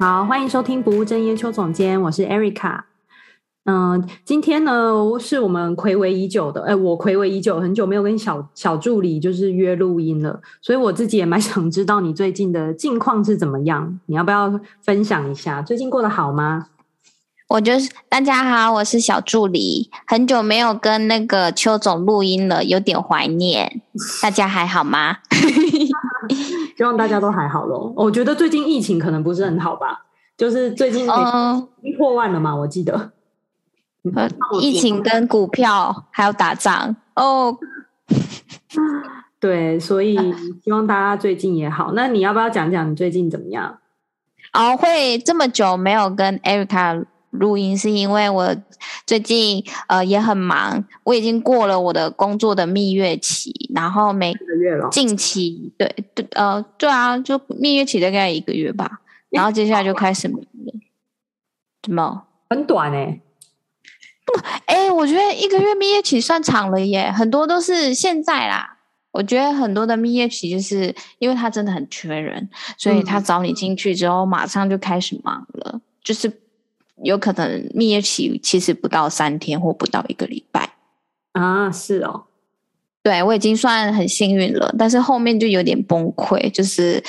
好，欢迎收听不务正业邱总监，我是 Erica。嗯、今天呢是我们睽违已久的，哎，我睽违已久，很久没有跟小小助理就是约录音了，所以我自己也蛮想知道你最近的近况是怎么样，你要不要分享一下？最近过得好吗？我就是大家好，我是小助理，很久没有跟那个邱总录音了，有点怀念。大家还好吗？希望大家都还好喽。我觉得最近疫情可能不是很好吧，就是最近已经破万了嘛，我记得。呃，疫情跟股票还有打仗哦。对，所以希望大家最近也好。那你要不要讲讲你最近怎么样？哦，会这么久没有跟 Erica 录音，是因为我最近呃也很忙，我已经过了我的工作的蜜月期，然后每个月了，近期对对呃对啊，就蜜月期大概一个月吧，然后接下来就开始忙了，怎么很短哎、欸？不哎、欸，我觉得一个月蜜月期算长了耶，很多都是现在啦。我觉得很多的蜜月期就是因为他真的很缺人，所以他找你进去之后马上就开始忙了，嗯、就是。有可能蜜月期其实不到三天或不到一个礼拜啊，是哦，对，我已经算很幸运了，但是后面就有点崩溃，就是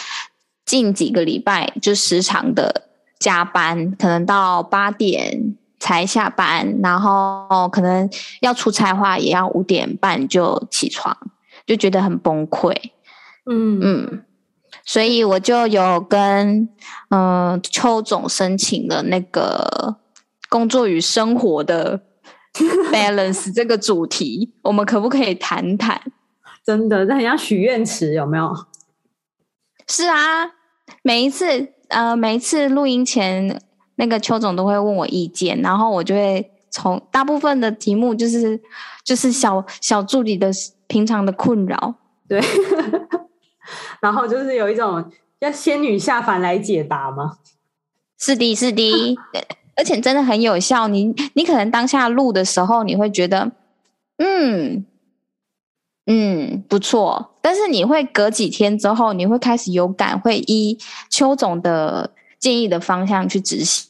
近几个礼拜就时常的加班，可能到八点才下班，然后可能要出差的话也要五点半就起床，就觉得很崩溃，嗯。嗯。所以我就有跟嗯、呃、邱总申请了那个工作与生活的 balance 这个主题，我们可不可以谈谈？真的，这很像许愿池，有没有？是啊，每一次呃每一次录音前，那个邱总都会问我意见，然后我就会从大部分的题目就是就是小小助理的平常的困扰，对。然后就是有一种要仙女下凡来解答吗？是的，是的，而且真的很有效。你你可能当下录的时候，你会觉得，嗯嗯不错，但是你会隔几天之后，你会开始有感，会依邱总的建议的方向去执行。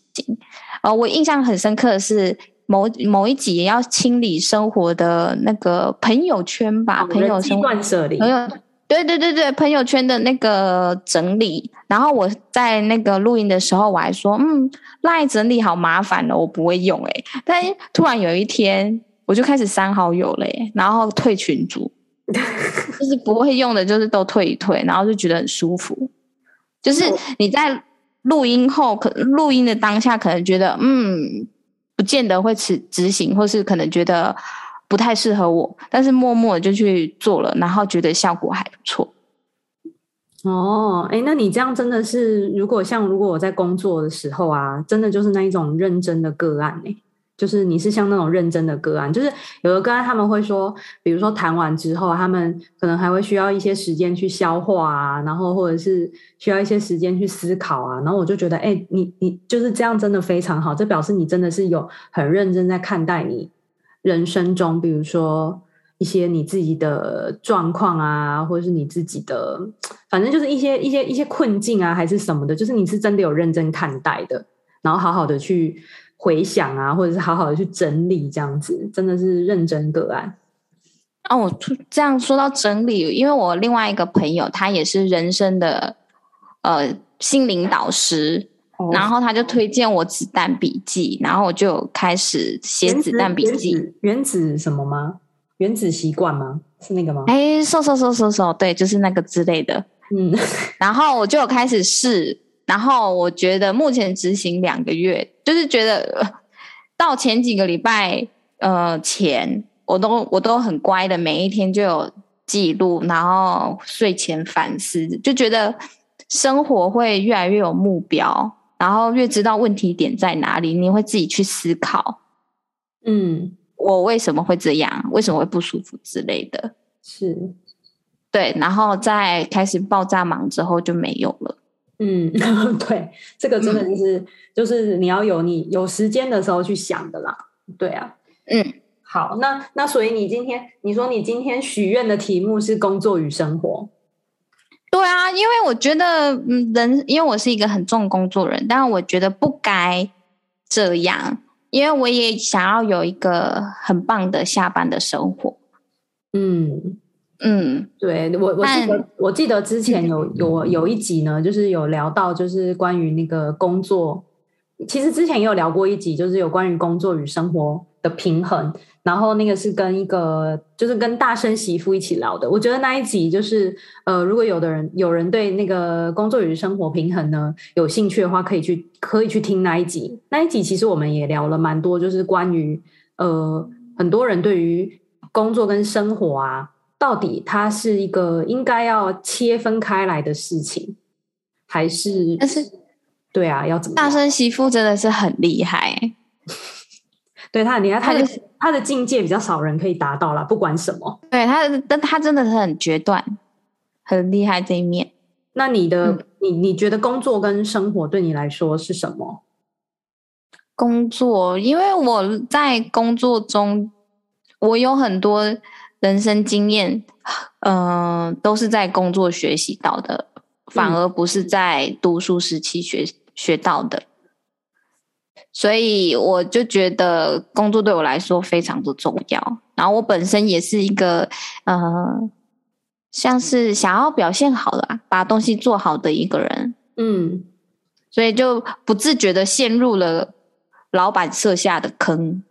呃，我印象很深刻的是某某一集要清理生活的那个朋友圈吧，朋友生活断舍离，朋友。对对对对，朋友圈的那个整理，然后我在那个录音的时候，我还说，嗯，LINE 整理好麻烦哦，我不会用诶。但突然有一天，我就开始删好友嘞，然后退群组，就是不会用的，就是都退一退，然后就觉得很舒服。就是你在录音后，可录音的当下，可能觉得，嗯，不见得会执执行，或是可能觉得。不太适合我，但是默默就去做了，然后觉得效果还不错。哦，哎，那你这样真的是，如果像如果我在工作的时候啊，真的就是那一种认真的个案哎，就是你是像那种认真的个案，就是有的个案他们会说，比如说谈完之后，他们可能还会需要一些时间去消化啊，然后或者是需要一些时间去思考啊，然后我就觉得，哎，你你就是这样，真的非常好，这表示你真的是有很认真在看待你。人生中，比如说一些你自己的状况啊，或者是你自己的，反正就是一些一些一些困境啊，还是什么的，就是你是真的有认真看待的，然后好好的去回想啊，或者是好好的去整理，这样子真的是认真个案。哦，我这样说到整理，因为我另外一个朋友，他也是人生的呃心灵导师。然后他就推荐我子弹笔记，然后我就开始写子弹笔记。原子，原子什么吗？原子习惯吗？是那个吗？哎，搜搜搜搜搜，对，就是那个之类的。嗯，然后我就开始试，然后我觉得目前执行两个月，就是觉得到前几个礼拜呃前，我都我都很乖的，每一天就有记录，然后睡前反思，就觉得生活会越来越有目标。然后越知道问题点在哪里，你会自己去思考，嗯，我为什么会这样？为什么会不舒服之类的？是，对，然后在开始爆炸忙之后就没有了。嗯，对，这个真的就是、嗯、就是你要有你有时间的时候去想的啦。对啊，嗯，好，那那所以你今天你说你今天许愿的题目是工作与生活。对啊，因为我觉得，嗯，人，因为我是一个很重工作人，但是我觉得不该这样，因为我也想要有一个很棒的下班的生活。嗯嗯，对我，我记得我记得之前有有有一集呢，就是有聊到，就是关于那个工作，其实之前也有聊过一集，就是有关于工作与生活的平衡。然后那个是跟一个，就是跟大生媳妇一起聊的。我觉得那一集就是，呃，如果有的人有人对那个工作与生活平衡呢有兴趣的话，可以去可以去听那一集。那一集其实我们也聊了蛮多，就是关于呃很多人对于工作跟生活啊，到底它是一个应该要切分开来的事情，还是？但是，对啊，要怎么？大生媳妇真的是很厉害。对他很厉害，他的他的境界比较少人可以达到啦，不管什么。对他，但他真的是很决断，很厉害这一面。那你的，嗯、你你觉得工作跟生活对你来说是什么？工作，因为我在工作中，我有很多人生经验，嗯、呃，都是在工作学习到的，反而不是在读书时期学学到的。所以我就觉得工作对我来说非常的重要。然后我本身也是一个呃，像是想要表现好的，把东西做好的一个人。嗯，所以就不自觉的陷入了老板设下的坑。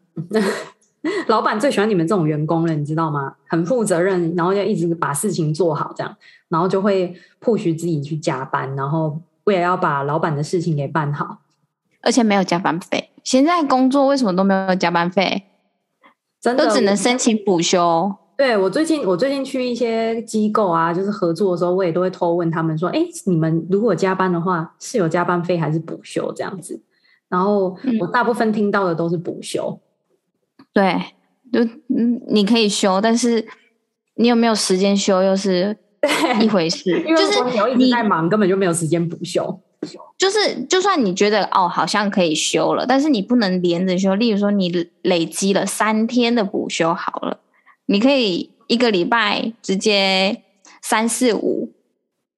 老板最喜欢你们这种员工了，你知道吗？很负责任，然后要一直把事情做好，这样，然后就会 push 自己去加班，然后为了要把老板的事情给办好。而且没有加班费，现在工作为什么都没有加班费？真的都只能申请补休。对，我最近，我最近去一些机构啊，就是合作的时候，我也都会偷问他们说：“哎，你们如果加班的话，是有加班费还是补休这样子？”然后我大部分听到的都是补休。嗯、对，就嗯，你可以休，但是你有没有时间休又是一回事。就是你一直在忙，根本就没有时间补休。就是，就算你觉得哦，好像可以休了，但是你不能连着休。例如说，你累积了三天的补休好了，你可以一个礼拜直接三四五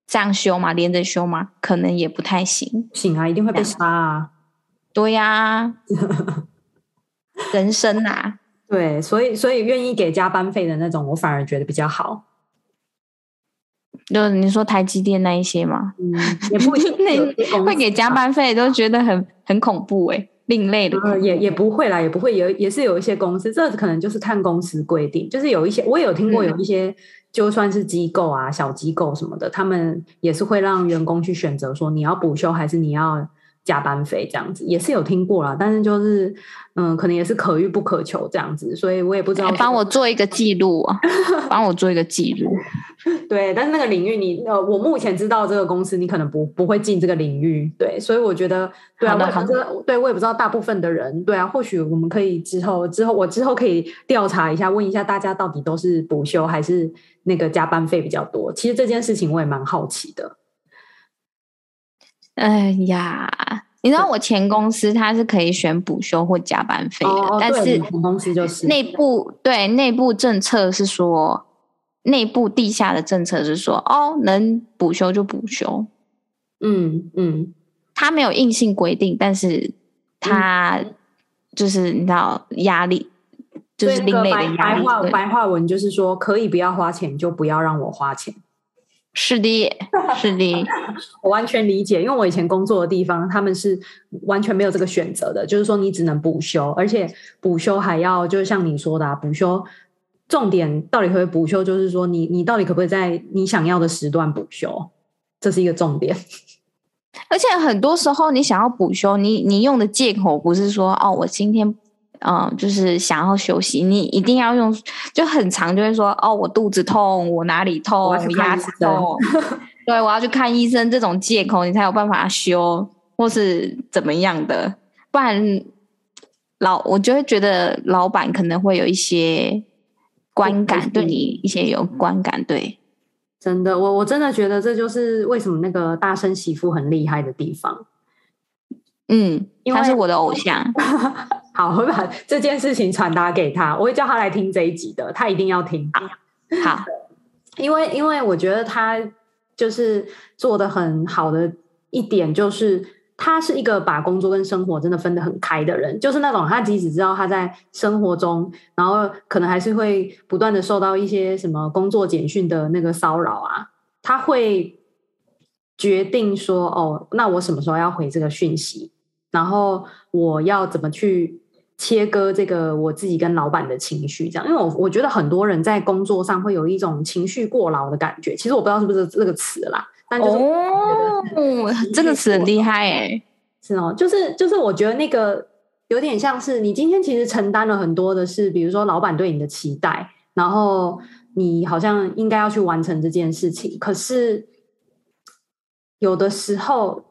这样休嘛？连着休嘛？可能也不太行。行啊，一定会被杀啊！对呀、啊，人生啊，对，所以所以愿意给加班费的那种，我反而觉得比较好。就你说台积电那一些吗？嗯，也不会 那会给加班费，都觉得很很恐怖哎、欸，另类的。嗯，也也不会啦，也不会有，也是有一些公司，这可能就是看公司规定，就是有一些我也有听过，有一些就算是机构啊、小机构什么的，他们也是会让员工去选择说你要补休还是你要。加班费这样子也是有听过啦，但是就是嗯，可能也是可遇不可求这样子，所以我也不知道。帮我做一个记录啊，帮我做一个记录。对，但是那个领域你，你呃，我目前知道这个公司，你可能不不会进这个领域。对，所以我觉得，对啊，反正对我也不知道大部分的人，对啊，或许我们可以之后之后，我之后可以调查一下，问一下大家到底都是补休还是那个加班费比较多。其实这件事情我也蛮好奇的。哎呀，你知道我前公司它是可以选补休或加班费的，哦、但是前公司就是内部对内部政策是说，内部地下的政策是说，哦，能补休就补休。嗯嗯，他没有硬性规定，但是他就是你知道压力，就是另类的压力。白话白话文就是说，可以不要花钱，就不要让我花钱。是的，是的，我完全理解，因为我以前工作的地方，他们是完全没有这个选择的，就是说你只能补休，而且补休还要，就是像你说的啊，补休重点到底可不可以补休，就是说你你到底可不可以在你想要的时段补休，这是一个重点。而且很多时候你想要补休，你你用的借口不是说哦，我今天。嗯，就是想要休息，你一定要用，就很常就会说哦，我肚子痛，我哪里痛，我牙齿痛，对，我要去看医生，这种借口你才有办法休，或是怎么样的，不然老我就会觉得老板可能会有一些观感，对你一些有观感，对，真的，我我真的觉得这就是为什么那个大声媳妇很厉害的地方。嗯，因为他是我的偶像。好，我会把这件事情传达给他，我会叫他来听这一集的，他一定要听。好，因为因为我觉得他就是做的很好的一点，就是他是一个把工作跟生活真的分得很开的人，就是那种他即使知道他在生活中，然后可能还是会不断的受到一些什么工作简讯的那个骚扰啊，他会决定说，哦，那我什么时候要回这个讯息，然后我要怎么去。切割这个我自己跟老板的情绪，这样，因为我我觉得很多人在工作上会有一种情绪过劳的感觉。其实我不知道是不是这个词啦，但就是哦，这个词很厉害哎，是哦，就是就是我觉得那个有点像是你今天其实承担了很多的事，比如说老板对你的期待，然后你好像应该要去完成这件事情，可是有的时候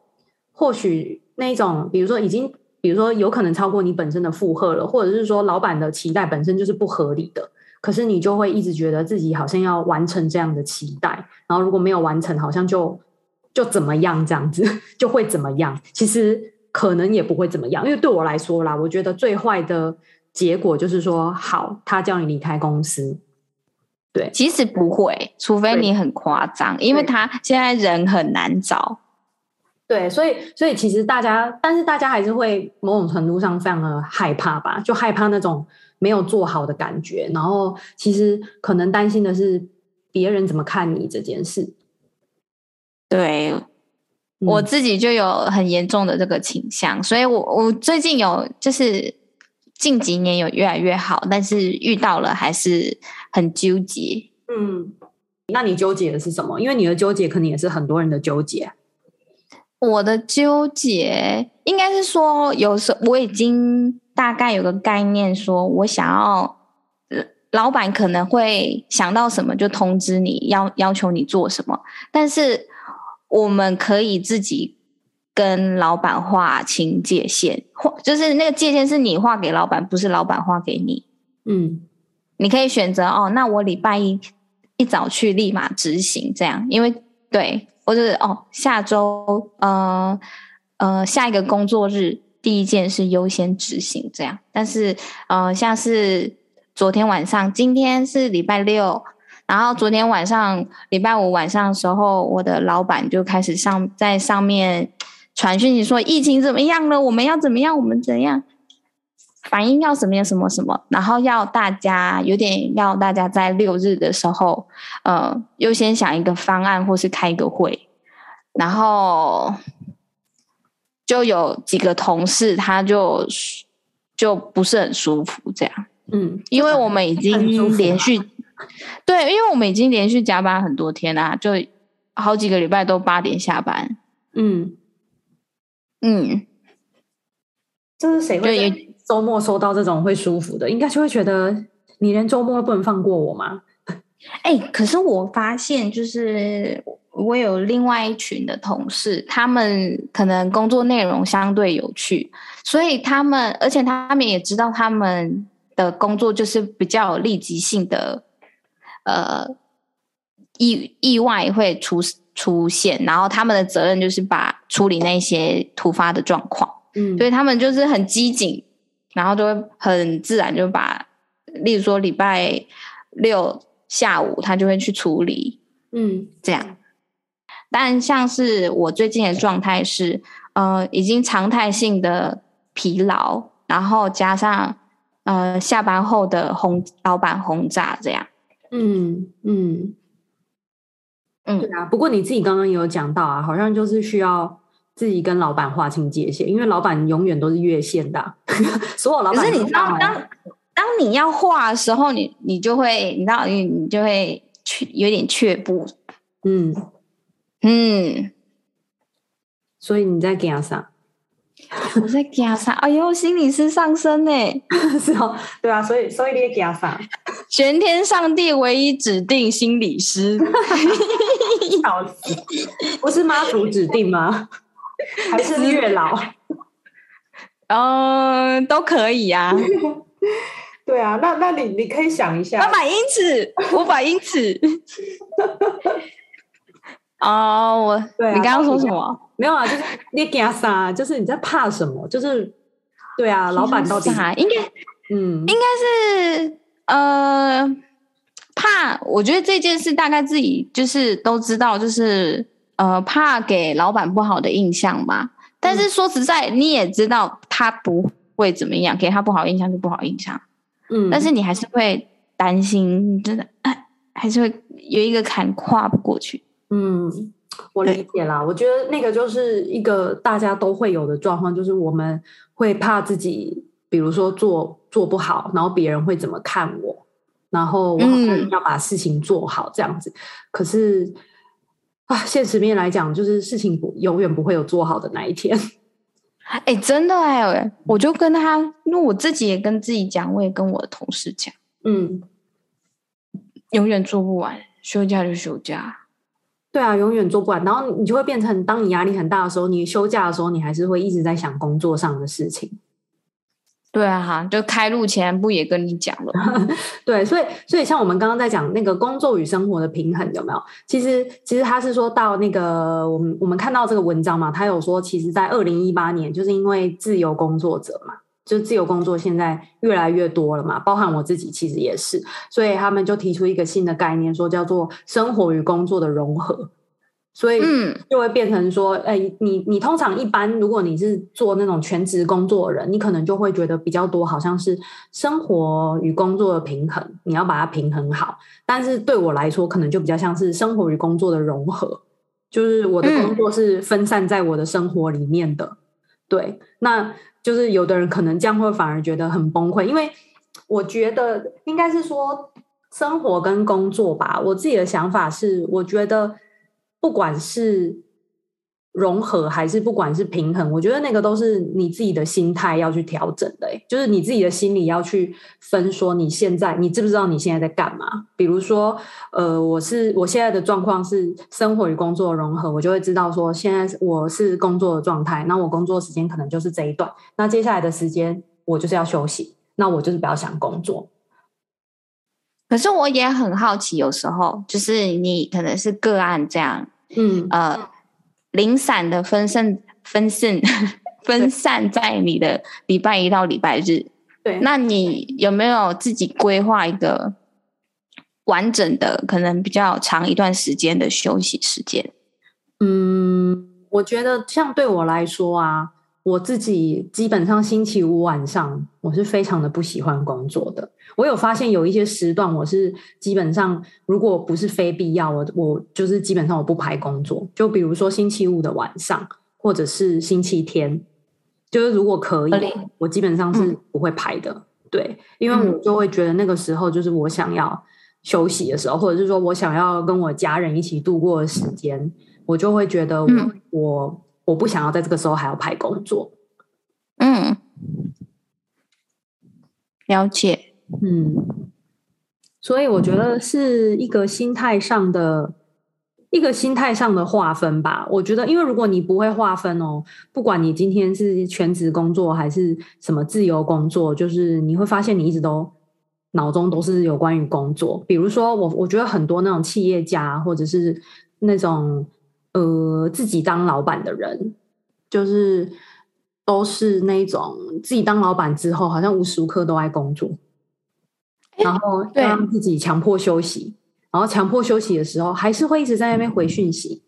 或许那种，比如说已经。比如说，有可能超过你本身的负荷了，或者是说，老板的期待本身就是不合理的，可是你就会一直觉得自己好像要完成这样的期待，然后如果没有完成，好像就就怎么样这样子，就会怎么样。其实可能也不会怎么样，因为对我来说啦，我觉得最坏的结果就是说，好，他叫你离开公司。对，其实不会，除非你很夸张，因为他现在人很难找。对，所以所以其实大家，但是大家还是会某种程度上非常的害怕吧，就害怕那种没有做好的感觉，然后其实可能担心的是别人怎么看你这件事。对，嗯、我自己就有很严重的这个倾向，所以我我最近有就是近几年有越来越好，但是遇到了还是很纠结。嗯，那你纠结的是什么？因为你的纠结可能也是很多人的纠结。我的纠结应该是说，有时候我已经大概有个概念，说我想要，老板可能会想到什么就通知你，要要求你做什么。但是我们可以自己跟老板划清界限，或就是那个界限是你划给老板，不是老板划给你。嗯，你可以选择哦，那我礼拜一一早去立马执行，这样，因为对。或者是哦，下周呃呃下一个工作日第一件事优先执行这样，但是呃像是昨天晚上，今天是礼拜六，然后昨天晚上礼拜五晚上的时候，我的老板就开始上在上面传讯息说疫情怎么样了，我们要怎么样，我们怎样。反应要什么什么什么，然后要大家有点要大家在六日的时候，呃，优先想一个方案或是开一个会，然后就有几个同事他就就不是很舒服这样，嗯，因为我们已经连续对，因为我们已经连续加班很多天啦，就好几个礼拜都八点下班，嗯。嗯，这是谁会？周末收到这种会舒服的，应该就会觉得你连周末都不能放过我吗？哎、欸，可是我发现，就是我有另外一群的同事，他们可能工作内容相对有趣，所以他们，而且他们也知道他们的工作就是比较有立即性的，呃，意意外会出出现，然后他们的责任就是把处理那些突发的状况，嗯，所以他们就是很机警。然后就会很自然就把，例如说礼拜六下午他就会去处理，嗯，这样。但像是我最近的状态是，呃，已经常态性的疲劳，然后加上呃下班后的轰老板轰炸这样。嗯嗯嗯，对啊。不过你自己刚刚也有讲到啊，好像就是需要。自己跟老板划清界限，因为老板永远都是越线的，所有老板。可是你知道，当当你要画的时候，你你就会，你知道，你你就会却有点却步。嗯嗯，所以你在干啥？我在干啥？哎呦，心理师上身呢？是哦，对啊，所以所以你在干啥？全天上帝唯一指定心理师，笑死！不是妈祖指定吗？还是月老，嗯，都可以呀、啊。对啊，那那你你可以想一下，八百英尺，五百英尺。哦，我，对、啊，你刚刚说什么？没有啊，就是你惊啥？就是你在怕什么？就是，对啊，老板到底应该，嗯，应该是呃，怕，我觉得这件事大概自己就是都知道，就是呃怕给老板不好的印象嘛。但是说实在，你也知道他不会怎么样，给他不好印象就不好印象。嗯，但是你还是会担心，真的哎，还是会有一个坎跨不过去。嗯，我理解啦。我觉得那个就是一个大家都会有的状况，就是我们会怕自己，比如说做做不好，然后别人会怎么看我。然后我好像要把事情做好这样子，嗯、可是啊，现实面来讲，就是事情不永远不会有做好的那一天。哎，真的哎，我就跟他，因为我自己也跟自己讲，我也跟我的同事讲，嗯，永远做不完，休假就休假。对啊，永远做不完，然后你就会变成，当你压力很大的时候，你休假的时候，你还是会一直在想工作上的事情。对啊，哈，就开录前不也跟你讲了？对，所以所以像我们刚刚在讲那个工作与生活的平衡有没有？其实其实他是说到那个我们我们看到这个文章嘛，他有说，其实，在二零一八年，就是因为自由工作者嘛，就自由工作现在越来越多了嘛，包含我自己其实也是，所以他们就提出一个新的概念，说叫做生活与工作的融合。所以就会变成说，哎、嗯欸，你你通常一般，如果你是做那种全职工作的人，你可能就会觉得比较多，好像是生活与工作的平衡，你要把它平衡好。但是对我来说，可能就比较像是生活与工作的融合，就是我的工作是分散在我的生活里面的。嗯、对，那就是有的人可能这样会反而觉得很崩溃，因为我觉得应该是说生活跟工作吧。我自己的想法是，我觉得。不管是融合还是不管是平衡，我觉得那个都是你自己的心态要去调整的。就是你自己的心理要去分，说你现在你知不知道你现在在干嘛？比如说，呃，我是我现在的状况是生活与工作融合，我就会知道说现在我是工作的状态，那我工作时间可能就是这一段，那接下来的时间我就是要休息，那我就是不要想工作。可是我也很好奇，有时候就是你可能是个案这样，嗯呃，零散的分散、分散、分散在你的礼拜一到礼拜日。对，那你有没有自己规划一个完整的、可能比较长一段时间的休息时间？嗯，我觉得像对我来说啊。我自己基本上星期五晚上，我是非常的不喜欢工作的。我有发现有一些时段，我是基本上如果不是非必要，我我就是基本上我不排工作。就比如说星期五的晚上，或者是星期天，就是如果可以，我基本上是不会排的。对，因为我就会觉得那个时候就是我想要休息的时候，或者是说我想要跟我家人一起度过的时间，我就会觉得我我。我不想要在这个时候还要排工作，嗯，了解，嗯，所以我觉得是一个心态上的一个心态上的划分吧。我觉得，因为如果你不会划分哦，不管你今天是全职工作还是什么自由工作，就是你会发现你一直都脑中都是有关于工作。比如说，我我觉得很多那种企业家或者是那种。呃，自己当老板的人，就是都是那种自己当老板之后，好像无时无刻都在工作，然后让自己强迫休息，然后强迫休息的时候，还是会一直在那边回讯息。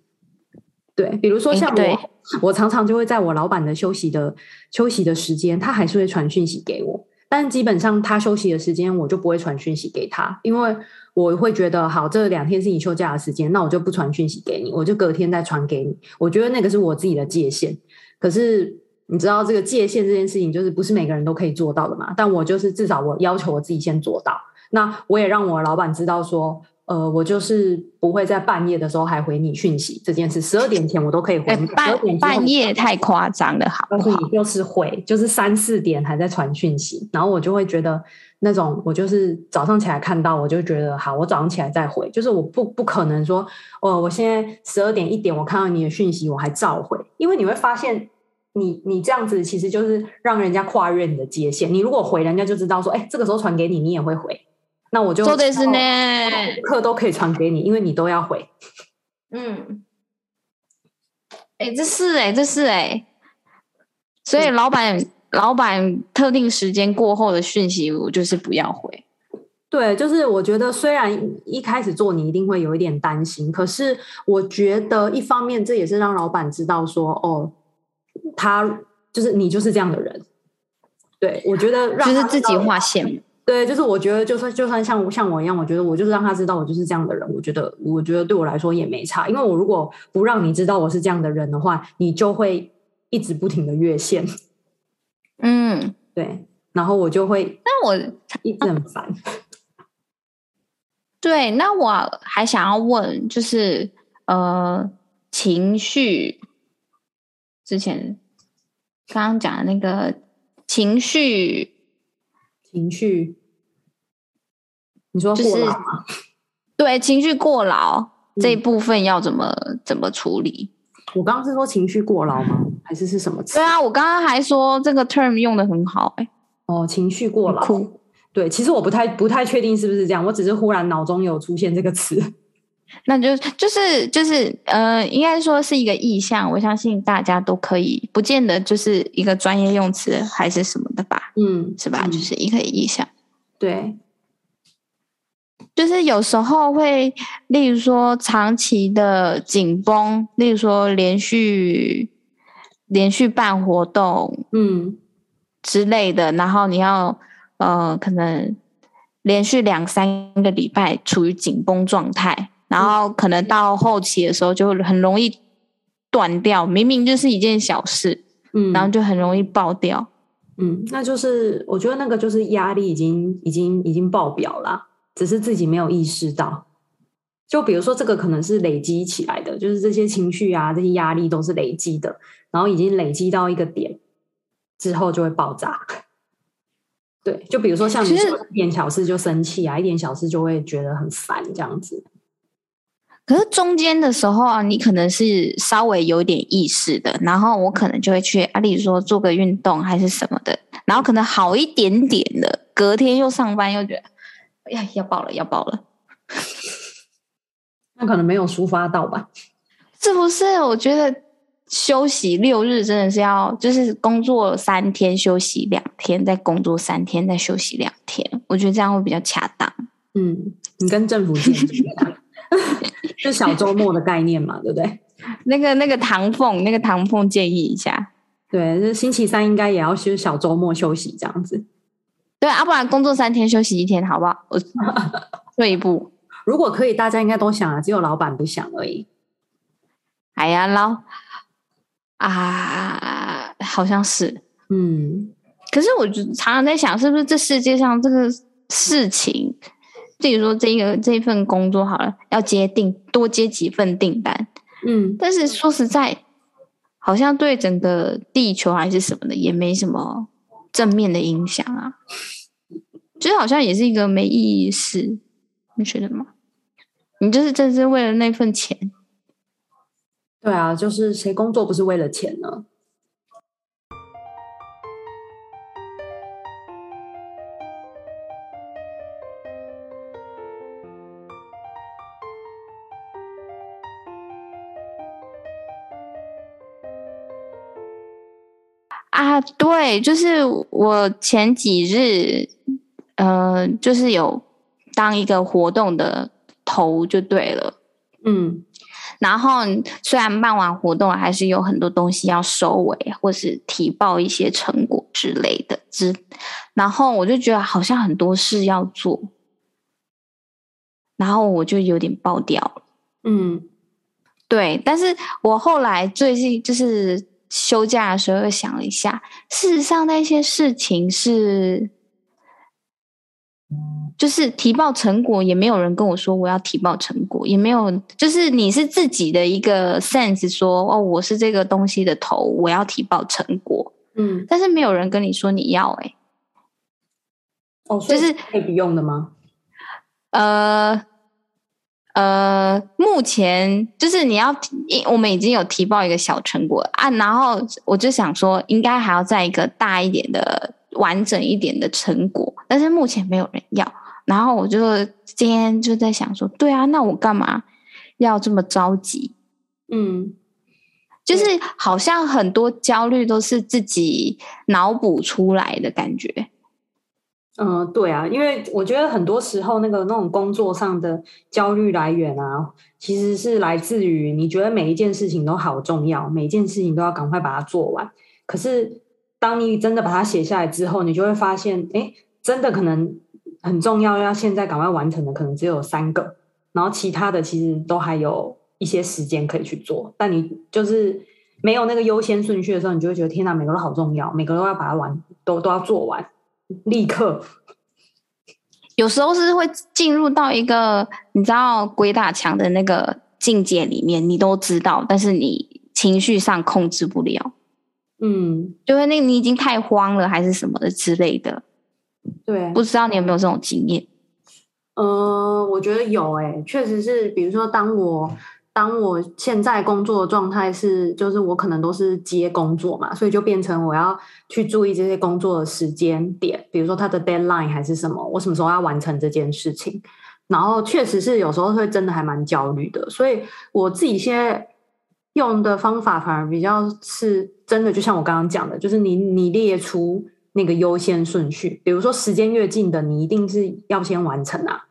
对，比如说像我，我常常就会在我老板的休息的休息的时间，他还是会传讯息给我。但基本上他休息的时间，我就不会传讯息给他，因为我会觉得，好，这两天是你休假的时间，那我就不传讯息给你，我就隔天再传给你。我觉得那个是我自己的界限。可是你知道，这个界限这件事情，就是不是每个人都可以做到的嘛？但我就是至少我要求我自己先做到。那我也让我老板知道说。呃，我就是不会在半夜的时候还回你讯息这件事，十二点前我都可以回你。半、欸、半夜太夸张了，好不好？但是你就是回，就是三四点还在传讯息，然后我就会觉得那种，我就是早上起来看到，我就觉得好，我早上起来再回，就是我不不可能说，哦，我现在十二点一点我看到你的讯息，我还照回，因为你会发现你，你你这样子其实就是让人家跨越你的界限。你如果回，人家就知道说，哎，这个时候传给你，你也会回。那我就做的是呢，课都可以传给你，因为你都要回。嗯，哎、欸，这是哎、欸，这是哎、欸，所以老板、嗯、老板特定时间过后的讯息，我就是不要回。对，就是我觉得虽然一开始做你一定会有一点担心，可是我觉得一方面这也是让老板知道说，哦，他就是你就是这样的人。对，我觉得让就是自己划线。对，就是我觉得就算就算像像我一样，我觉得我就是让他知道我就是这样的人。我觉得我觉得对我来说也没差，因为我如果不让你知道我是这样的人的话，你就会一直不停的越线。嗯，对，然后我就会，那我一直很烦。对，那我还想要问，就是呃，情绪之前刚刚讲的那个情绪，情绪，你说过劳吗？就是，对，情绪过劳这一部分要怎么、嗯、怎么处理？我刚刚是说情绪过劳吗？还是是什么词？对啊，我刚刚还说这个 term 用的很好，欸，哎，哦，情绪过劳。对，其实我不太不太确定是不是这样，我只是忽然脑中有出现这个词，那就就是就是呃，应该说是一个意向，我相信大家都可以，不见得就是一个专业用词还是什么的吧，嗯，是吧？就是一个意向，对，就是有时候会，例如说长期的紧绷，例如说连续连续办活动，嗯之类的，然后你要。呃，可能连续两三个礼拜处于紧绷状态，然后可能到后期的时候就很容易断掉。明明就是一件小事，嗯，然后就很容易爆掉。嗯，那就是我觉得那个就是压力已经已经已经爆表了，只是自己没有意识到。就比如说这个可能是累积起来的，就是这些情绪啊，这些压力都是累积的，然后已经累积到一个点之后就会爆炸。对，就比如说像你说一点小事就生气啊，一点小事就会觉得很烦这样子。可是中间的时候啊，你可能是稍微有点意识的，然后我可能就会去，例如说做个运动还是什么的，然后可能好一点点的，隔天又上班又觉得，哎呀，要爆了，要爆了。那可能没有抒发到吧？是不是？我觉得。休息六日真的是要，就是工作三天休息两天，再工作三天再休息两天，我觉得这样会比较恰当。嗯，你跟政府建议，就小周末的概念嘛，对不对？那个那个唐凤，那个唐凤建议一下，对，就是星期三应该也要休小周末休息这样子。对，啊，不然工作三天休息一天，好不好？我 退一步，如果可以，大家应该都想啊，只有老板不想而已。哎呀，老。啊，好像是，嗯，可是我就常常在想，是不是这世界上这个事情，比如说这个这份工作好了，要接订多接几份订单，嗯，但是说实在，好像对整个地球还是什么的，也没什么正面的影响啊，就好像也是一个没意义事，你觉得吗？你就是真是为了那份钱。对啊，就是谁工作不是为了钱呢？啊，对，就是我前几日，呃，就是有当一个活动的头就对了，嗯。然后虽然办完活动，还是有很多东西要收尾，或是提报一些成果之类的。之，然后我就觉得好像很多事要做，然后我就有点爆掉了。嗯，对。但是我后来最近就是休假的时候又想了一下，事实上那些事情是。就是提报成果，也没有人跟我说我要提报成果，也没有，就是你是自己的一个 sense 说哦，我是这个东西的头，我要提报成果，嗯，但是没有人跟你说你要哎、欸，哦，就是可以不用的吗？呃呃，目前就是你要提，我们已经有提报一个小成果啊，然后我就想说，应该还要再一个大一点的、完整一点的成果，但是目前没有人要。然后我就今天就在想说，对啊，那我干嘛要这么着急？嗯，就是好像很多焦虑都是自己脑补出来的感觉。嗯，对啊，因为我觉得很多时候那个那种工作上的焦虑来源啊，其实是来自于你觉得每一件事情都好重要，每一件事情都要赶快把它做完。可是当你真的把它写下来之后，你就会发现，哎，真的可能很重要，要现在赶快完成的可能只有三个，然后其他的其实都还有一些时间可以去做。但你就是没有那个优先顺序的时候，你就会觉得天哪，每个都好重要，每个都要把它完，都都要做完。立刻，有时候是会进入到一个你知道鬼打墙的那个境界里面，你都知道，但是你情绪上控制不了，嗯，就会那你已经太慌了，还是什么的之类的，对，不知道你有没有这种经验？嗯、呃，我觉得有诶、欸，确实是，比如说当我。当我现在工作的状态是，就是我可能都是接工作嘛，所以就变成我要去注意这些工作的时间点，比如说它的 deadline 还是什么，我什么时候要完成这件事情。然后确实是有时候会真的还蛮焦虑的，所以我自己现在用的方法反而比较是真的，就像我刚刚讲的，就是你你列出那个优先顺序，比如说时间越近的，你一定是要先完成啊。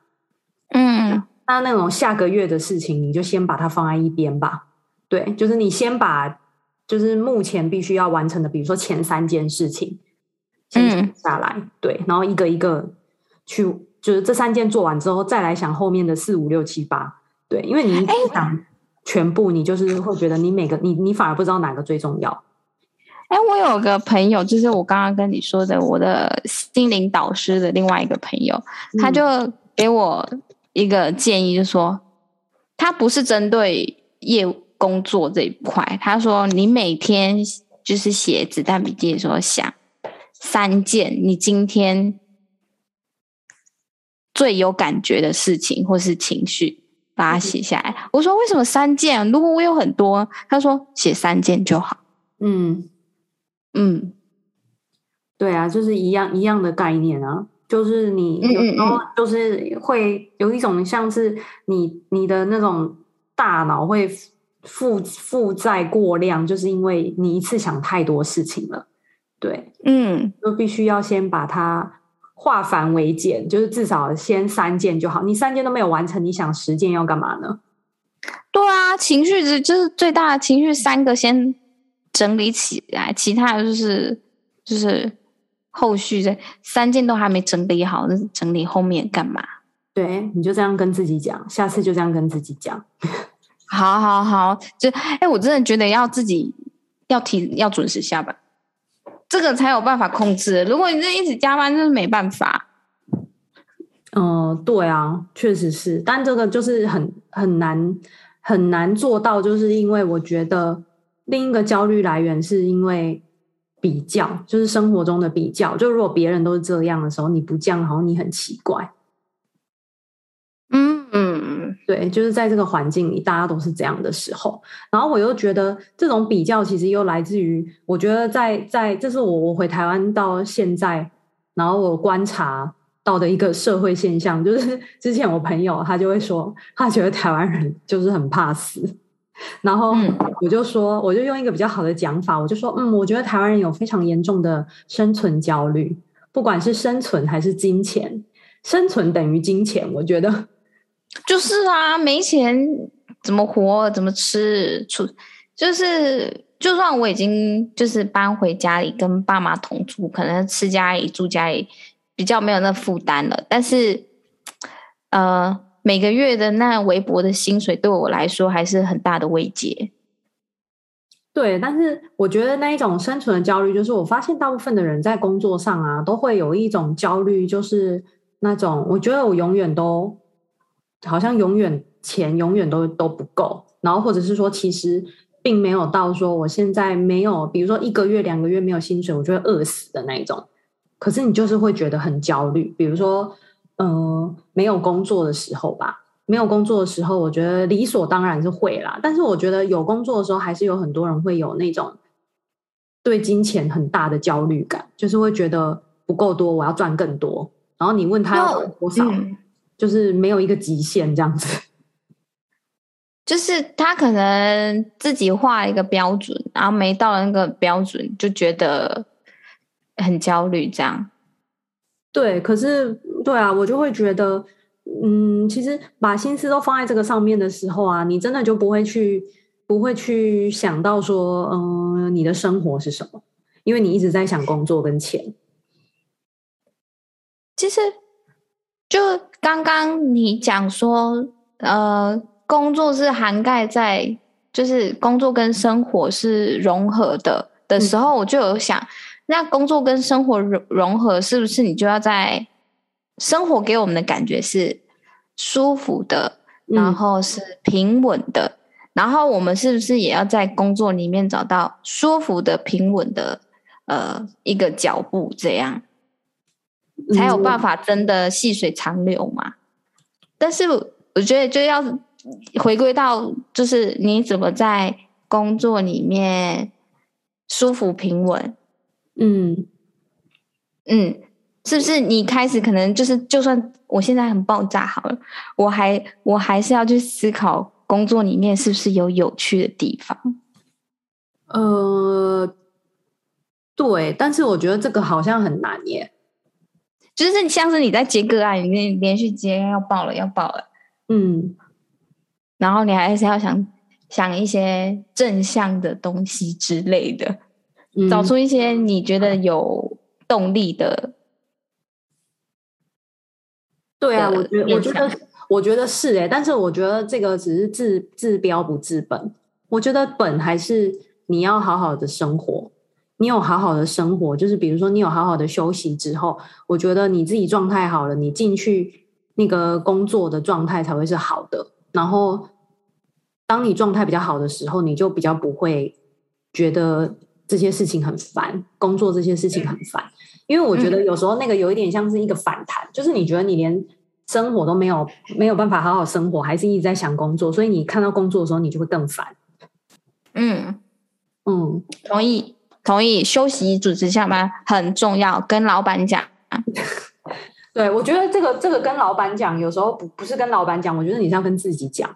嗯。那那种下个月的事情，你就先把它放在一边吧。对，就是你先把，就是目前必须要完成的，比如说前三件事情，先写下来。嗯、对，然后一个一个去，就是这三件做完之后，再来想后面的四五六七八。对，因为你一想全部，你就是会觉得你每个你你反而不知道哪个最重要。哎，我有个朋友，就是我刚刚跟你说的，我的心灵导师的另外一个朋友，他就给我。一个建议就是说，他不是针对业务工作这一块。他说，你每天就是写子弹笔记的时候，想三件你今天最有感觉的事情或是情绪，把它写下来。我说，为什么三件？如果我有很多，他说写三件就好。嗯嗯，对啊，就是一样一样的概念啊。就是你有时候就是会有一种像是你你的那种大脑会负负载过量，就是因为你一次想太多事情了，对，嗯，就必须要先把它化繁为简，就是至少先三件就好。你三件都没有完成，你想十件要干嘛呢？对啊，情绪是就是最大的情绪，三个先整理起来，其他的就是就是。后续这三件都还没整理好，那整理后面干嘛？对，你就这样跟自己讲，下次就这样跟自己讲。好好好，就哎，我真的觉得要自己要提要准时下班，这个才有办法控制。如果你这一直加班，就是没办法。嗯、呃，对啊，确实是，但这个就是很很难很难做到，就是因为我觉得另一个焦虑来源是因为。比较就是生活中的比较，就如果别人都是这样的时候，你不这样，好像你很奇怪。嗯嗯，对，就是在这个环境里，大家都是这样的时候，然后我又觉得这种比较其实又来自于，我觉得在在这是我我回台湾到现在，然后我观察到的一个社会现象，就是之前我朋友他就会说，他觉得台湾人就是很怕死。然后我就说，我就用一个比较好的讲法，我就说，嗯，我觉得台湾人有非常严重的生存焦虑，不管是生存还是金钱，生存等于金钱，我觉得 就是啊，没钱怎么活，怎么吃，出就是，就算我已经就是搬回家里跟爸妈同住，可能吃家里住家里比较没有那负担了，但是，呃。每个月的那微薄的薪水对我来说还是很大的慰藉。对，但是我觉得那一种生存的焦虑，就是我发现大部分的人在工作上啊，都会有一种焦虑，就是那种我觉得我永远都好像永远钱永远都都不够，然后或者是说其实并没有到说我现在没有，比如说一个月两个月没有薪水，我就会饿死的那一种。可是你就是会觉得很焦虑，比如说。嗯、呃，没有工作的时候吧，没有工作的时候，我觉得理所当然是会啦。但是我觉得有工作的时候，还是有很多人会有那种对金钱很大的焦虑感，就是会觉得不够多，我要赚更多。然后你问他要多少，嗯、就是没有一个极限这样子。就是他可能自己画一个标准，然后没到那个标准，就觉得很焦虑这样。对，可是对啊，我就会觉得，嗯，其实把心思都放在这个上面的时候啊，你真的就不会去不会去想到说，嗯、呃，你的生活是什么？因为你一直在想工作跟钱。其实，就刚刚你讲说，呃，工作是涵盖在，就是工作跟生活是融合的的时候，我就有想，嗯、那工作跟生活融融合，是不是你就要在生活给我们的感觉是舒服的，然后是平稳的，嗯、然后我们是不是也要在工作里面找到舒服的、平稳的，呃，一个脚步这样？才有办法真的细水长流嘛？嗯、但是我觉得就要回归到，就是你怎么在工作里面舒服平稳？嗯嗯，是不是你开始可能就是，就算我现在很爆炸好了，我还我还是要去思考工作里面是不是有有趣的地方？呃，对，但是我觉得这个好像很难耶。就是像是你在接个案，你连续接要爆了要爆了，嗯，然后你还是要想想一些正向的东西之类的，嗯、找出一些你觉得有动力的。对啊，我觉得我觉得我觉得是哎，但是我觉得这个只是治治标不治本，我觉得本还是你要好好的生活。你有好好的生活，就是比如说你有好好的休息之后，我觉得你自己状态好了，你进去那个工作的状态才会是好的。然后，当你状态比较好的时候，你就比较不会觉得这些事情很烦，工作这些事情很烦。因为我觉得有时候那个有一点像是一个反弹，就是你觉得你连生活都没有没有办法好好生活，还是一直在想工作，所以你看到工作的时候，你就会更烦。嗯嗯，同意。同意，休息、准时下班很重要，跟老板讲。对，我觉得这个这个跟老板讲，有时候不不是跟老板讲，我觉得你是要跟自己讲。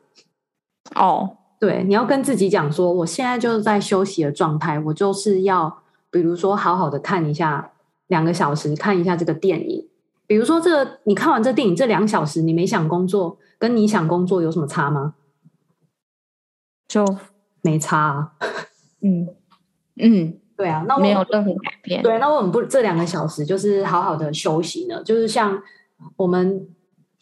哦，对，你要跟自己讲说，我现在就是在休息的状态，我就是要，比如说好好的看一下两个小时，看一下这个电影。比如说这个，你看完这电影这两小时，你没想工作，跟你想工作有什么差吗？就没差啊。嗯嗯。对啊，那我没有任何改变。对，那我们不这两个小时就是好好的休息呢？就是像我们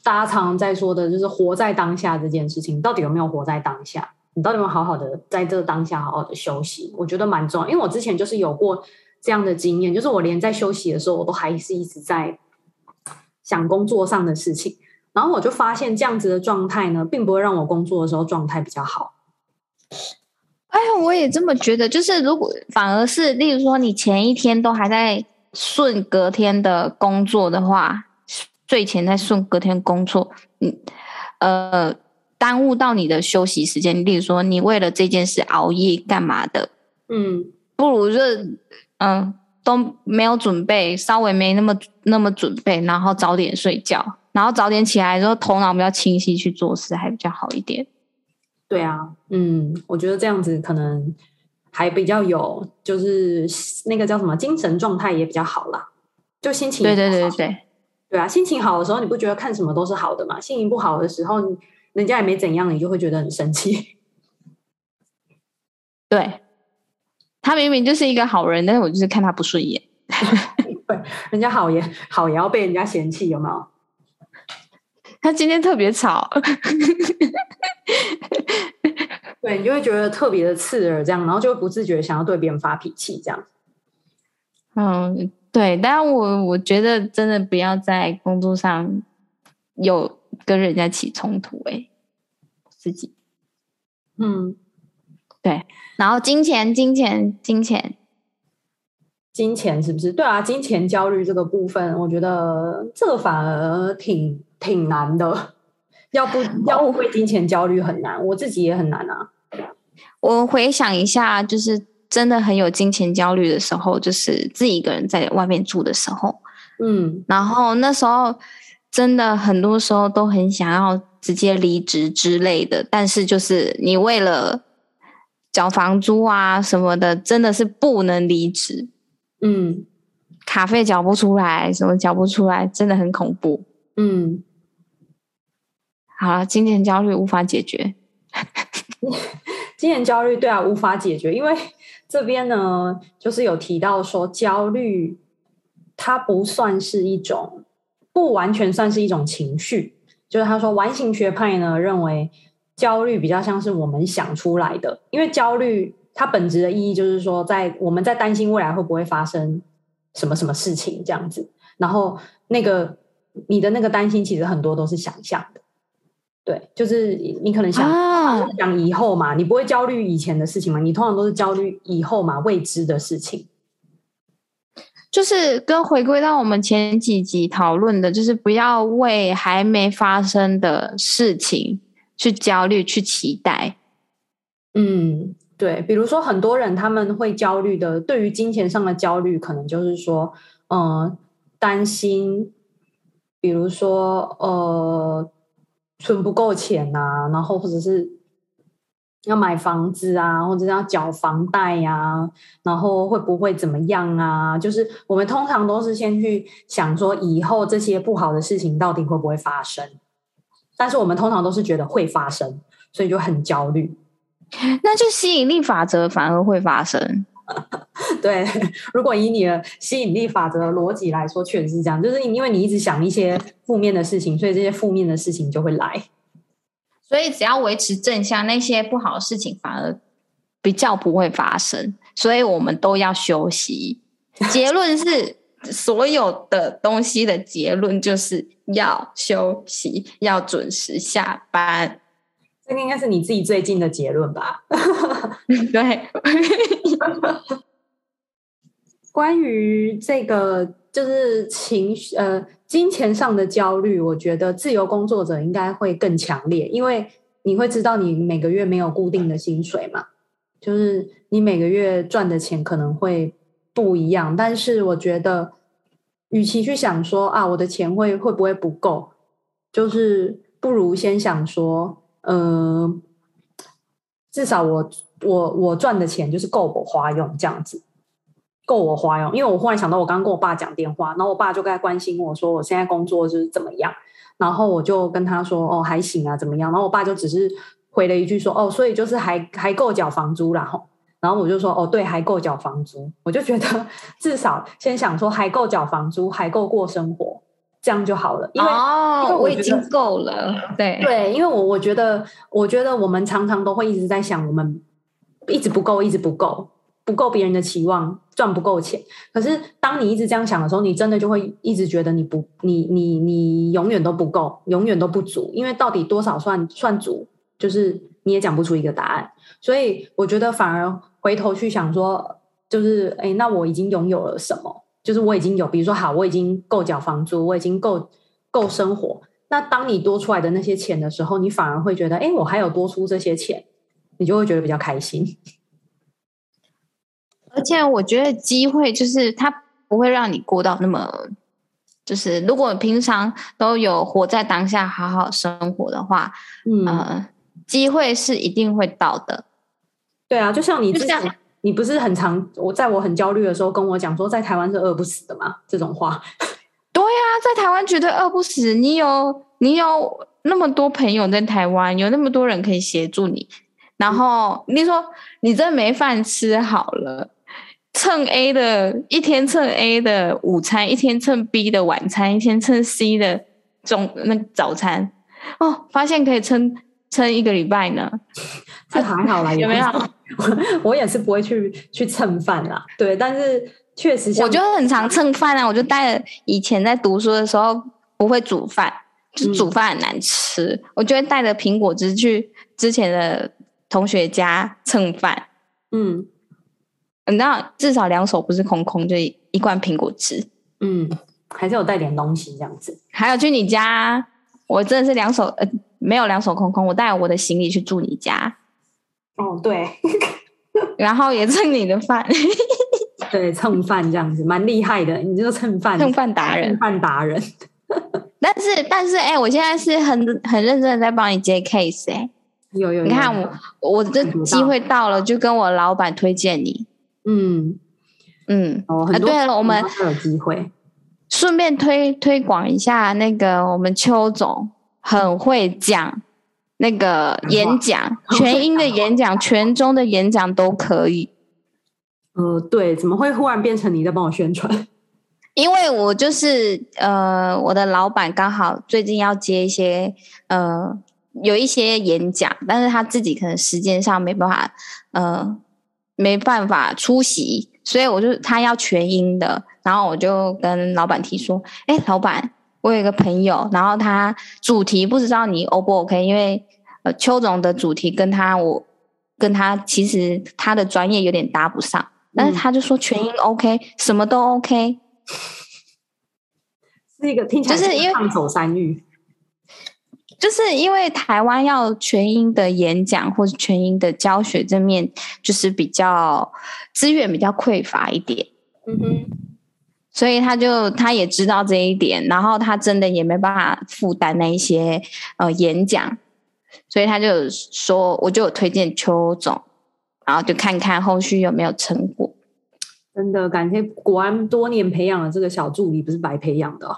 大家常常在说的，就是活在当下这件事情，到底有没有活在当下？你到底有没有好好的在这个当下好好的休息？我觉得蛮重要，因为我之前就是有过这样的经验，就是我连在休息的时候，我都还是一直在想工作上的事情，然后我就发现这样子的状态呢，并不会让我工作的时候状态比较好。哎呀，我也这么觉得。就是如果反而是，例如说你前一天都还在顺隔天的工作的话，睡前在顺隔天工作，嗯，呃，耽误到你的休息时间。例如说你为了这件事熬夜干嘛的，嗯，不如就嗯都没有准备，稍微没那么那么准备，然后早点睡觉，然后早点起来之后头脑比较清晰去做事，还比较好一点。对啊，嗯，我觉得这样子可能还比较有，就是那个叫什么精神状态也比较好啦，就心情好。对对对对对啊，心情好的时候你不觉得看什么都是好的嘛？心情不好的时候，人家也没怎样，你就会觉得很生气。对，他明明就是一个好人，但是我就是看他不顺眼。对，人家好也好也要被人家嫌弃，有没有？他今天特别吵。对，你就会觉得特别的刺耳，这样，然后就会不自觉想要对别人发脾气，这样。嗯，对，但我我觉得真的不要在工作上有跟人家起冲突，哎，自己。嗯，对，然后金钱，金钱，金钱，金钱是不是？对啊，金钱焦虑这个部分，我觉得这个反而挺挺难的。要不要误会金钱焦虑很难，我自己也很难啊。我回想一下，就是真的很有金钱焦虑的时候，就是自己一个人在外面住的时候，嗯，然后那时候真的很多时候都很想要直接离职之类的，但是就是你为了缴房租啊什么的，真的是不能离职，嗯，卡费缴不出来，什么缴不出来，真的很恐怖。嗯，好了，金钱焦虑无法解决。金钱焦虑对啊，无法解决，因为 这边呢，就是有提到说焦虑，它不算是一种，不完全算是一种情绪。就是他说，完形学派呢认为焦虑比较像是我们想出来的，因为焦虑它本质的意义就是说，在我们在担心未来会不会发生什么什么事情这样子，然后那个你的那个担心其实很多都是想象的。对，就是你可能想想、啊、以后嘛，你不会焦虑以前的事情嘛？你通常都是焦虑以后嘛，未知的事情。就是跟回归到我们前几集讨论的，就是不要为还没发生的事情去焦虑、去期待。嗯，对。比如说，很多人他们会焦虑的，对于金钱上的焦虑，可能就是说，嗯、呃，担心，比如说，呃。存不够钱呐、然后或者是要买房子啊，或者是要缴房贷呀、啊，然后会不会怎么样啊？就是我们通常都是先去想说，以后这些不好的事情到底会不会发生？但是我们通常都是觉得会发生，所以就很焦虑。那就吸引力法则反而会发生。对，如果以你的吸引力法则的逻辑来说，确实是这样。就是因为你一直想一些负面的事情，所以这些负面的事情就会来。所以只要维持正向，那些不好的事情反而比较不会发生。所以我们都要休息。结论是，所有的东西的结论就是要休息，要准时下班。这个应该是你自己最近的结论吧？对。关于这个就是情绪呃金钱上的焦虑，我觉得自由工作者应该会更强烈，因为你会知道你每个月没有固定的薪水嘛，就是你每个月赚的钱可能会不一样。但是我觉得，与其去想说啊我的钱会会不会不够，就是不如先想说，呃，至少我我我赚的钱就是够我花用这样子。够我花用，因为我忽然想到，我刚刚跟我爸讲电话，然后我爸就该关心我说我现在工作就是怎么样，然后我就跟他说哦还行啊怎么样，然后我爸就只是回了一句说哦所以就是还还够缴房租啦吼，然后我就说哦对还够缴房租，我就觉得至少先想说还够缴房租，还够过生活，这样就好了，因为哦因为我，我已经够了，对。对，因为我我觉得我觉得我们常常都会一直在想我们一直不够，一直不够。不够别人的期望，赚不够钱。可是当你一直这样想的时候，你真的就会一直觉得你不，你你你永远都不够，永远都不足。因为到底多少算算足，就是你也讲不出一个答案。所以我觉得反而回头去想说，就是诶，那我已经拥有了什么？就是我已经有，比如说好，我已经够缴房租，我已经够够生活。那当你多出来的那些钱的时候，你反而会觉得，诶，我还有多出这些钱，你就会觉得比较开心。而且我觉得机会就是它不会让你过到那么，就是如果平常都有活在当下好好生活的话，嗯，呃，机会是一定会到的。对啊，就像你之前，你不是很常我在我很焦虑的时候跟我讲说，在台湾是饿不死的吗？这种话。对啊，在台湾绝对饿不死。你有你有那么多朋友在台湾，有那么多人可以协助你。然后你说你真没饭吃好了。蹭 A 的一天蹭 A 的午餐，一天蹭 B 的晚餐，一天蹭 C 的中那早餐，哦，发现可以撑撑一个礼拜呢。这还好啦，有没有？我也是不会去去蹭饭啦，对，但是确实，我就很常蹭饭啊。我就带了以前在读书的时候不会煮饭，就煮饭很难吃，嗯、我就会带着苹果汁去之前的同学家蹭饭，嗯。你知道，至少两手不是空空，就一罐苹果汁。嗯，还是有带点东西这样子。还有去你家，我真的是两手呃，没有两手空空，我带我的行李去住你家。哦，对。然后也蹭你的饭。对，蹭饭这样子蛮厉害的，你这个蹭饭蹭饭达人，蹭饭达人。但是但是，哎、欸，我现在是很很认真的在帮你接 case 哎、欸。有有，有。你看我我这机会到了，就跟我老板推荐你。嗯，嗯，哦，很多啊、对了，我们有机会顺便推推广一下那个我们邱总很会讲那个演讲，全英的演讲，全中的演讲都可以。呃，对，怎么会忽然变成你在帮我宣传？因为我就是呃，我的老板刚好最近要接一些呃，有一些演讲，但是他自己可能时间上没办法，呃，没办法出席，所以我就他要全英的，然后我就跟老板提说，哎，老板，我有一个朋友，然后他主题不知道你 O 不 OK，因为呃，邱总的主题跟他我跟他其实他的专业有点搭不上，但是他就说全英 OK，什么都 OK。是一个听起来就是因为放手山芋，就是因为台湾要全英的演讲或者全英的教学这面，就是比较资源比较匮乏一点。嗯哼，所以他就他也知道这一点，然后他真的也没办法负担那一些呃演讲，所以他就说，我就有推荐邱总，然后就看看后续有没有成果。真的感谢，国安多年培养的这个小助理，不是白培养的哦。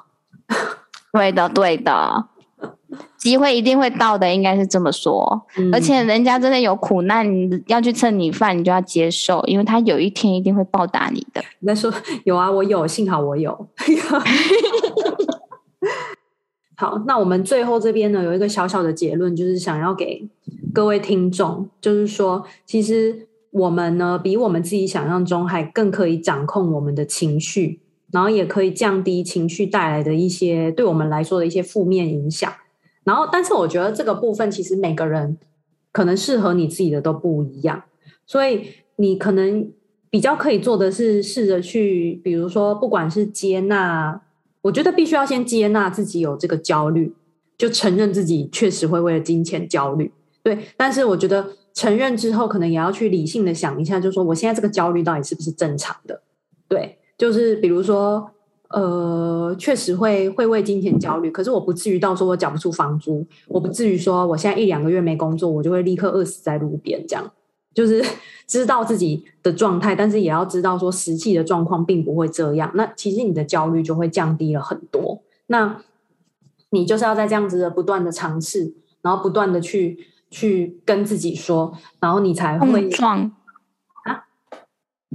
对的，对的，机会一定会到的，应该是这么说。嗯、而且人家真的有苦难，你要去蹭你饭，你就要接受，因为他有一天一定会报答你的。你在说有啊，我有，幸好我有。好，那我们最后这边呢，有一个小小的结论，就是想要给各位听众，就是说，其实。我们呢，比我们自己想象中还更可以掌控我们的情绪，然后也可以降低情绪带来的一些对我们来说的一些负面影响。然后，但是我觉得这个部分其实每个人可能适合你自己的都不一样，所以你可能比较可以做的是试着去，比如说，不管是接纳，我觉得必须要先接纳自己有这个焦虑，就承认自己确实会为了金钱焦虑。对，但是我觉得。承认之后，可能也要去理性的想一下，就是说我现在这个焦虑到底是不是正常的？对，就是比如说，呃，确实会会为金钱焦虑，可是我不至于到说我缴不出房租，我不至于说我现在一两个月没工作，我就会立刻饿死在路边。这样就是 知道自己的状态，但是也要知道说实际的状况并不会这样。那其实你的焦虑就会降低了很多。那你就是要在这样子的不断的尝试，然后不断的去。去跟自己说，然后你才会碰撞啊，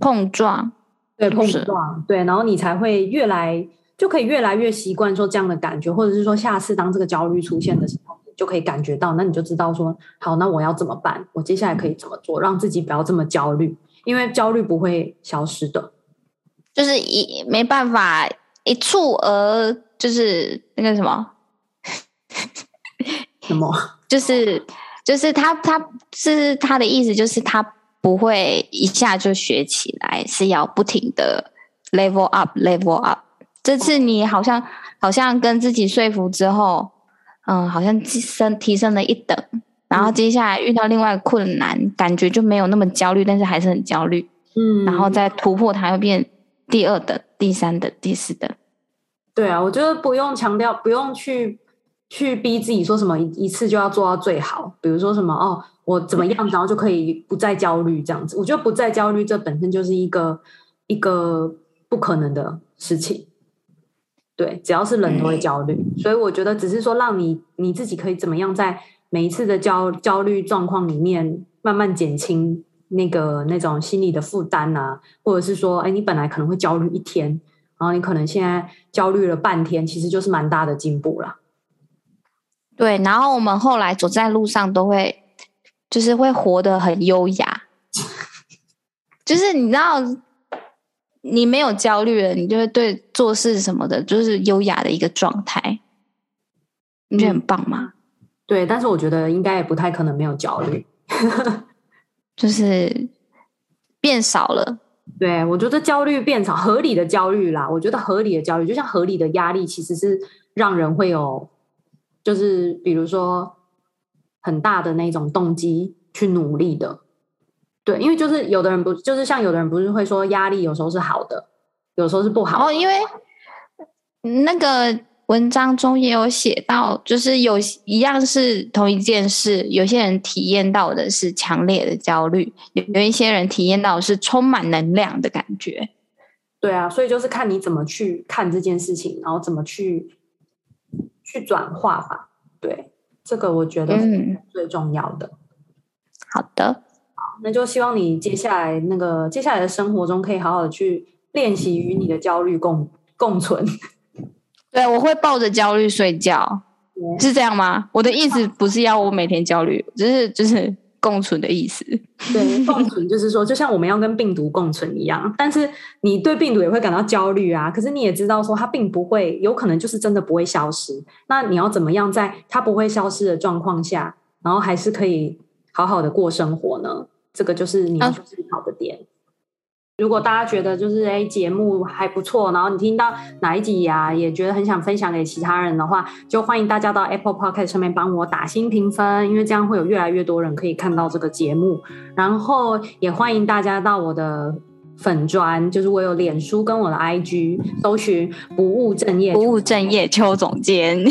碰撞，对，碰撞，对，然后你才会越来就可以越来越习惯说这样的感觉，或者是说下次当这个焦虑出现的时候，你就可以感觉到，那你就知道说，好，那我要怎么办？我接下来可以怎么做，让自己不要这么焦虑？因为焦虑不会消失的，就是一没办法一蹴而就是那个什么什么，就是。就是他，他是他的意思，就是他不会一下就学起来，是要不停的 level up，level up。这次你好像好像跟自己说服之后，嗯，好像提升提升了一等，然后接下来遇到另外困难，感觉就没有那么焦虑，但是还是很焦虑，嗯，然后再突破它，又变第二等、第三等、第四等。对啊，我觉得不用强调，不用去。去逼自己说什么一一次就要做到最好，比如说什么哦，我怎么样，然后就可以不再焦虑这样子。我觉得不再焦虑，这本身就是一个一个不可能的事情。对，只要是人都会焦虑，所以我觉得只是说让你你自己可以怎么样，在每一次的焦焦虑状况里面慢慢减轻那个那种心理的负担啊，或者是说，哎，你本来可能会焦虑一天，然后你可能现在焦虑了半天，其实就是蛮大的进步了。对，然后我们后来走在路上都会，就是会活得很优雅，就是你知道，你没有焦虑了，你就会对做事什么的，就是优雅的一个状态，你觉得很棒吗？嗯，对，但是我觉得应该也不太可能没有焦虑，就是变少了。对，我觉得焦虑变少，合理的焦虑啦，我觉得合理的焦虑，就像合理的压力，其实是让人会有。就是比如说很大的那种动机去努力的，对，因为就是有的人不，就是像有的人不是会说压力有时候是好的，有时候是不好的。哦，因为那个文章中也有写到，就是有一样是同一件事，有些人体验到的是强烈的焦虑，有有一些人体验到的是充满能量的感觉。对啊，所以就是看你怎么去看这件事情，然后怎么去去转化吧。对，这个我觉得是最重要的。嗯、好的，好，那就希望你接下来那个接下来的生活中，可以好好的去练习与你的焦虑共共存。对，我会抱着焦虑睡觉，是这样吗？我的意思不是要我每天焦虑，只是就是。共存的意思，对，共存就是说，就像我们要跟病毒共存一样，但是你对病毒也会感到焦虑啊。可是你也知道说，它并不会，有可能就是真的不会消失。那你要怎么样在它不会消失的状况下，然后还是可以好好的过生活呢？这个就是你要去思考的点。如果大家觉得就是哎节目还不错，然后你听到哪一集呀、啊，也觉得很想分享给其他人的话，就欢迎大家到 Apple Podcast 上面帮我打新评分，因为这样会有越来越多人可以看到这个节目。然后也欢迎大家到我的。粉砖就是我有脸书跟我的 IG，搜寻不务正业，不务正业邱总监。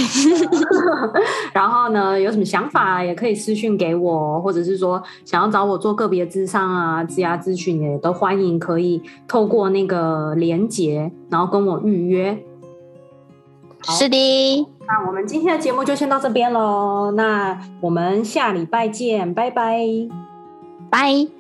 然后呢，有什么想法也可以私讯给我，或者是说想要找我做个别咨商啊、职涯咨询也都欢迎，可以透过那个连结，然后跟我预约。是的，那我们今天的节目就先到这边喽，那我们下礼拜见，拜拜，拜。